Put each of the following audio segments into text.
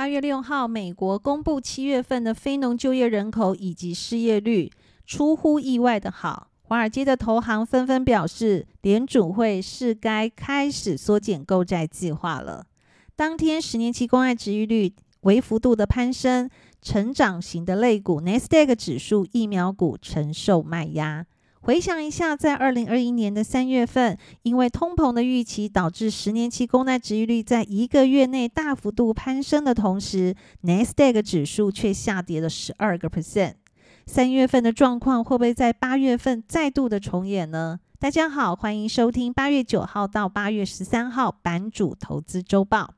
八月六号，美国公布七月份的非农就业人口以及失业率，出乎意外的好。华尔街的投行纷纷表示，联储会是该开始缩减购债计划了。当天，十年期公债殖利率微幅度的攀升，成长型的类股 n e s d a q 指数疫苗股承受卖压。回想一下，在二零二一年的三月份，因为通膨的预期，导致十年期公债殖利率在一个月内大幅度攀升的同时，Nasdaq 指数却下跌了十二个 percent。三月份的状况会不会在八月份再度的重演呢？大家好，欢迎收听八月九号到八月十三号版主投资周报。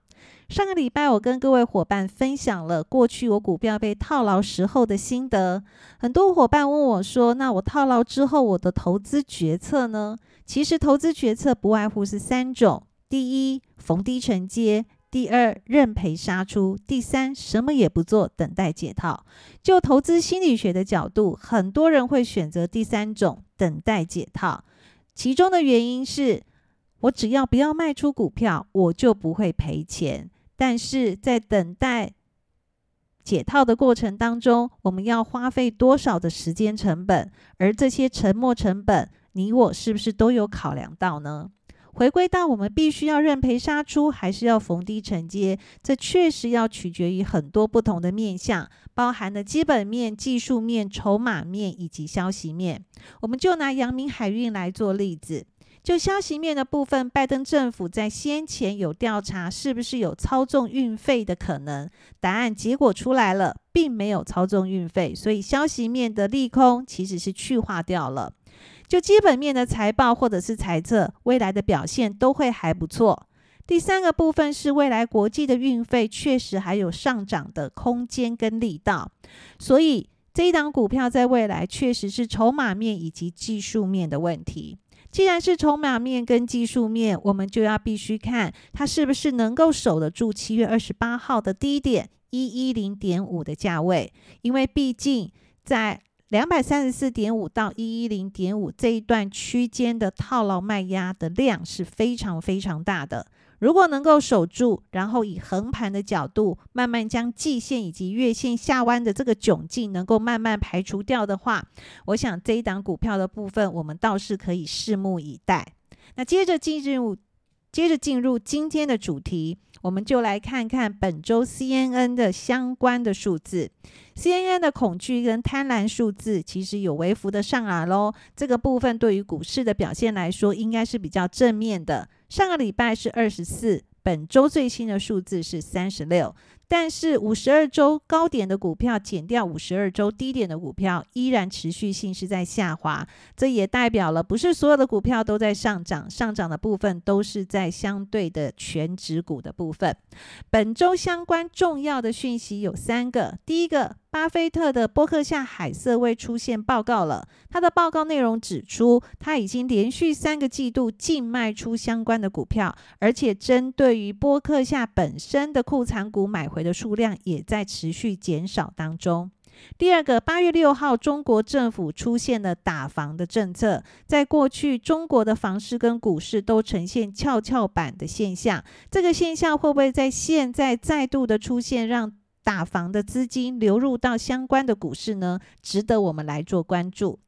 上个礼拜，我跟各位伙伴分享了过去我股票被套牢时候的心得。很多伙伴问我说：“那我套牢之后，我的投资决策呢？”其实，投资决策不外乎是三种：第一，逢低承接；第二，认赔杀出；第三，什么也不做，等待解套。就投资心理学的角度，很多人会选择第三种，等待解套。其中的原因是，我只要不要卖出股票，我就不会赔钱。但是在等待解套的过程当中，我们要花费多少的时间成本？而这些沉没成本，你我是不是都有考量到呢？回归到我们必须要认赔杀出，还是要逢低承接？这确实要取决于很多不同的面向，包含了基本面、技术面、筹码面以及消息面。我们就拿阳明海运来做例子。就消息面的部分，拜登政府在先前有调查是不是有操纵运费的可能，答案结果出来了，并没有操纵运费，所以消息面的利空其实是去化掉了。就基本面的财报或者是财测，未来的表现都会还不错。第三个部分是未来国际的运费确实还有上涨的空间跟力道，所以这一档股票在未来确实是筹码面以及技术面的问题。既然是筹码面跟技术面，我们就要必须看它是不是能够守得住七月二十八号的低点一一零点五的价位，因为毕竟在两百三十四点五到一一零点五这一段区间的套牢卖压的量是非常非常大的。如果能够守住，然后以横盘的角度，慢慢将季线以及月线下弯的这个窘境能够慢慢排除掉的话，我想这一档股票的部分，我们倒是可以拭目以待。那接着进入，接着进入今天的主题，我们就来看看本周 CNN 的相关的数字。CNN 的恐惧跟贪婪数字其实有微幅的上来喽，这个部分对于股市的表现来说，应该是比较正面的。上个礼拜是二十四，本周最新的数字是三十六。但是五十二周高点的股票减掉五十二周低点的股票，依然持续性是在下滑。这也代表了不是所有的股票都在上涨，上涨的部分都是在相对的全值股的部分。本周相关重要的讯息有三个，第一个。巴菲特的波克夏海瑟威出现报告了，他的报告内容指出，他已经连续三个季度净卖出相关的股票，而且针对于波克夏本身的库藏股买回的数量也在持续减少当中。第二个，八月六号，中国政府出现了打房的政策，在过去中国的房市跟股市都呈现跷跷板的现象，这个现象会不会在现在再度的出现，让打房的资金流入到相关的股市呢，值得我们来做关注。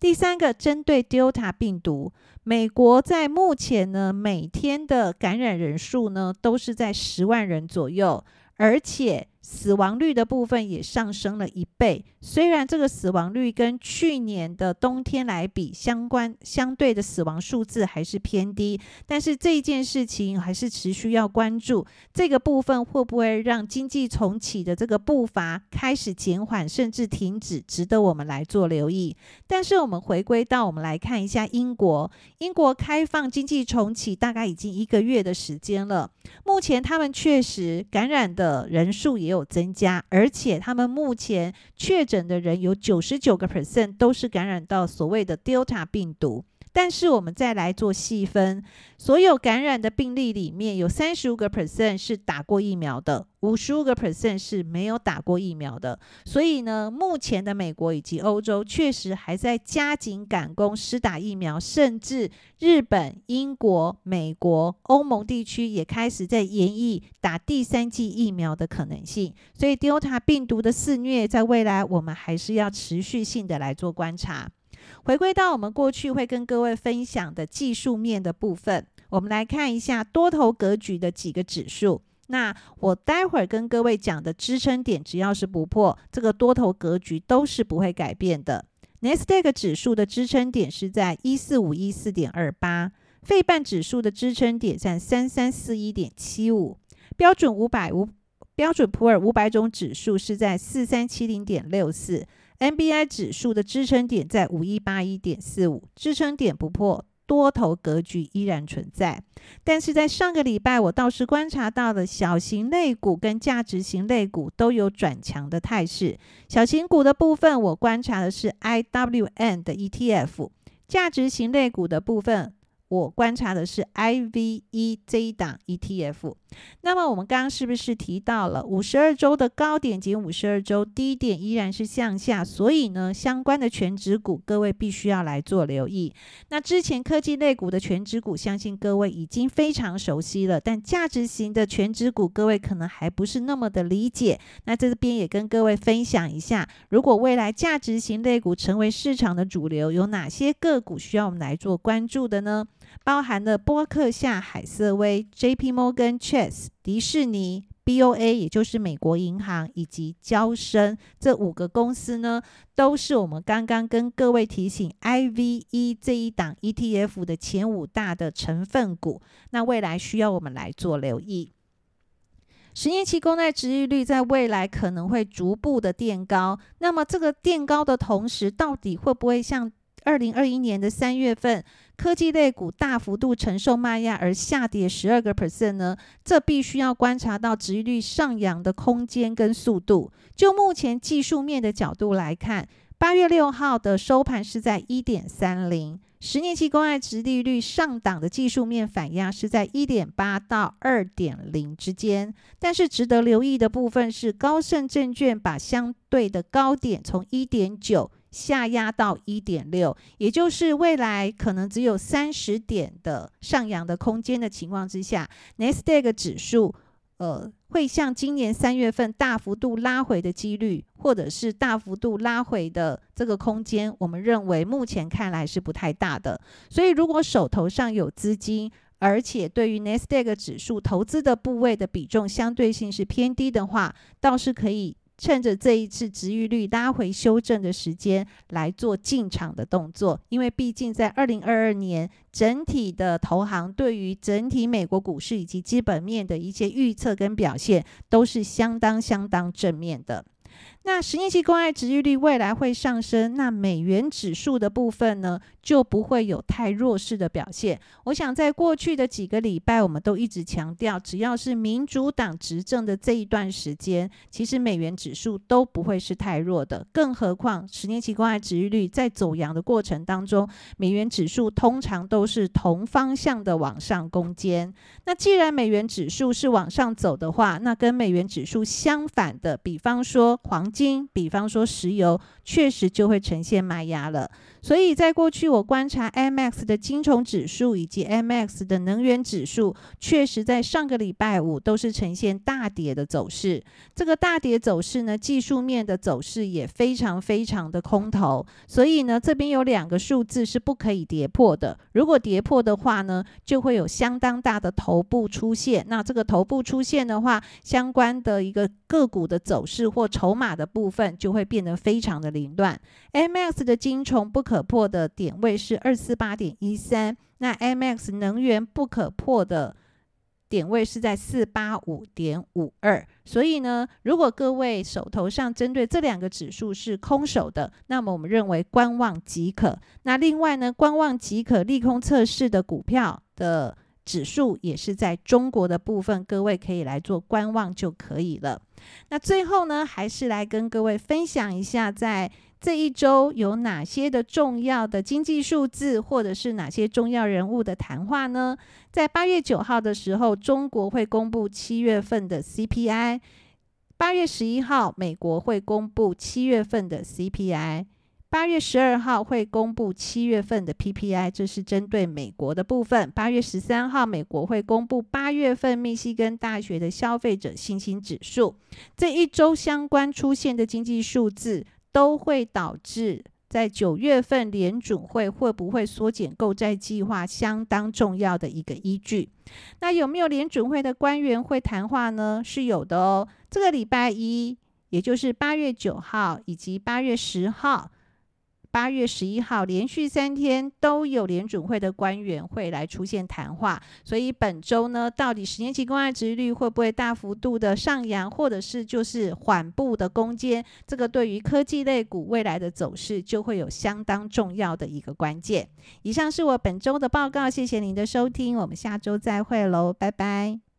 第三个，针对 Delta 病毒，美国在目前呢，每天的感染人数呢，都是在十万人左右，而且。死亡率的部分也上升了一倍，虽然这个死亡率跟去年的冬天来比，相关相对的死亡数字还是偏低，但是这件事情还是持续要关注。这个部分会不会让经济重启的这个步伐开始减缓，甚至停止，值得我们来做留意。但是我们回归到我们来看一下英国，英国开放经济重启大概已经一个月的时间了，目前他们确实感染的人数也有增加，而且他们目前确诊的人有九十九个 percent 都是感染到所谓的 Delta 病毒。但是我们再来做细分，所有感染的病例里面有三十五个 percent 是打过疫苗的，五十五个 percent 是没有打过疫苗的。所以呢，目前的美国以及欧洲确实还在加紧赶工施打疫苗，甚至日本、英国、美国、欧盟地区也开始在研议打第三剂疫苗的可能性。所以 Delta 病毒的肆虐，在未来我们还是要持续性的来做观察。回归到我们过去会跟各位分享的技术面的部分，我们来看一下多头格局的几个指数。那我待会儿跟各位讲的支撑点，只要是不破，这个多头格局都是不会改变的。Nasdaq 指数的支撑点是在一四五一四点二八，费半指数的支撑点在三三四一点七五，标准五百五标准普尔五百种指数是在四三七零点六四。NBI 指数的支撑点在五一八一点四五，支撑点不破，多头格局依然存在。但是在上个礼拜，我倒是观察到了小型类股跟价值型类股都有转强的态势。小型股的部分，我观察的是 IWM 的 ETF；价值型类股的部分。我观察的是 IVE 这一档 ETF。那么我们刚刚是不是提到了五十二周的高点及五十二周低点依然是向下？所以呢，相关的全值股各位必须要来做留意。那之前科技类股的全值股，相信各位已经非常熟悉了。但价值型的全值股，各位可能还不是那么的理解。那在这边也跟各位分享一下，如果未来价值型类股成为市场的主流，有哪些个股需要我们来做关注的呢？包含了波克夏、海瑟威、J.P. Morgan Chase、迪士尼、B.O.A. 也就是美国银行以及交生这五个公司呢，都是我们刚刚跟各位提醒 I.V.E. 这一档 E.T.F. 的前五大的成分股。那未来需要我们来做留意。十年期公债殖利率在未来可能会逐步的垫高。那么这个垫高的同时，到底会不会像二零二一年的三月份？科技类股大幅度承受卖压而下跌十二个 percent 呢？这必须要观察到殖利率上扬的空间跟速度。就目前技术面的角度来看，八月六号的收盘是在一点三零，十年期公债殖利率上档的技术面反压是在一点八到二点零之间。但是值得留意的部分是，高盛证券把相对的高点从一点九。下压到一点六，也就是未来可能只有三十点的上扬的空间的情况之下，Nasdaq 指数呃会像今年三月份大幅度拉回的几率，或者是大幅度拉回的这个空间，我们认为目前看来是不太大的。所以如果手头上有资金，而且对于 Nasdaq 指数投资的部位的比重相对性是偏低的话，倒是可以。趁着这一次值域率拉回修正的时间来做进场的动作，因为毕竟在二零二二年整体的投行对于整体美国股市以及基本面的一些预测跟表现都是相当相当正面的。那十年期公债殖利率未来会上升，那美元指数的部分呢，就不会有太弱势的表现。我想在过去的几个礼拜，我们都一直强调，只要是民主党执政的这一段时间，其实美元指数都不会是太弱的。更何况十年期公债殖利率在走阳的过程当中，美元指数通常都是同方向的往上攻坚。那既然美元指数是往上走的话，那跟美元指数相反的，比方说黄金，比方说石油，确实就会呈现卖压了。所以在过去，我观察 MX 的金虫指数以及 MX 的能源指数，确实在上个礼拜五都是呈现大跌的走势。这个大跌走势呢，技术面的走势也非常非常的空头。所以呢，这边有两个数字是不可以跌破的。如果跌破的话呢，就会有相当大的头部出现。那这个头部出现的话，相关的一个个股的走势或筹码的部分就会变得非常的凌乱。MX 的金虫不可。可破的点位是二四八点一三，那 MX 能源不可破的点位是在四八五点五二，所以呢，如果各位手头上针对这两个指数是空手的，那么我们认为观望即可。那另外呢，观望即可利空测试的股票的指数也是在中国的部分，各位可以来做观望就可以了。那最后呢，还是来跟各位分享一下在。这一周有哪些的重要的经济数字，或者是哪些重要人物的谈话呢？在八月九号的时候，中国会公布七月份的 CPI；八月十一号，美国会公布七月份的 CPI；八月十二号会公布七月份的 PPI，这是针对美国的部分；八月十三号，美国会公布八月份密西根大学的消费者信心指数。这一周相关出现的经济数字。都会导致在九月份联准会会不会缩减购债计划相当重要的一个依据。那有没有联准会的官员会谈话呢？是有的哦。这个礼拜一，也就是八月九号以及八月十号。八月十一号连续三天都有联准会的官员会来出现谈话，所以本周呢，到底十年期公债殖利率会不会大幅度的上扬，或者是就是缓步的攻坚？这个对于科技类股未来的走势就会有相当重要的一个关键。以上是我本周的报告，谢谢您的收听，我们下周再会喽，拜拜。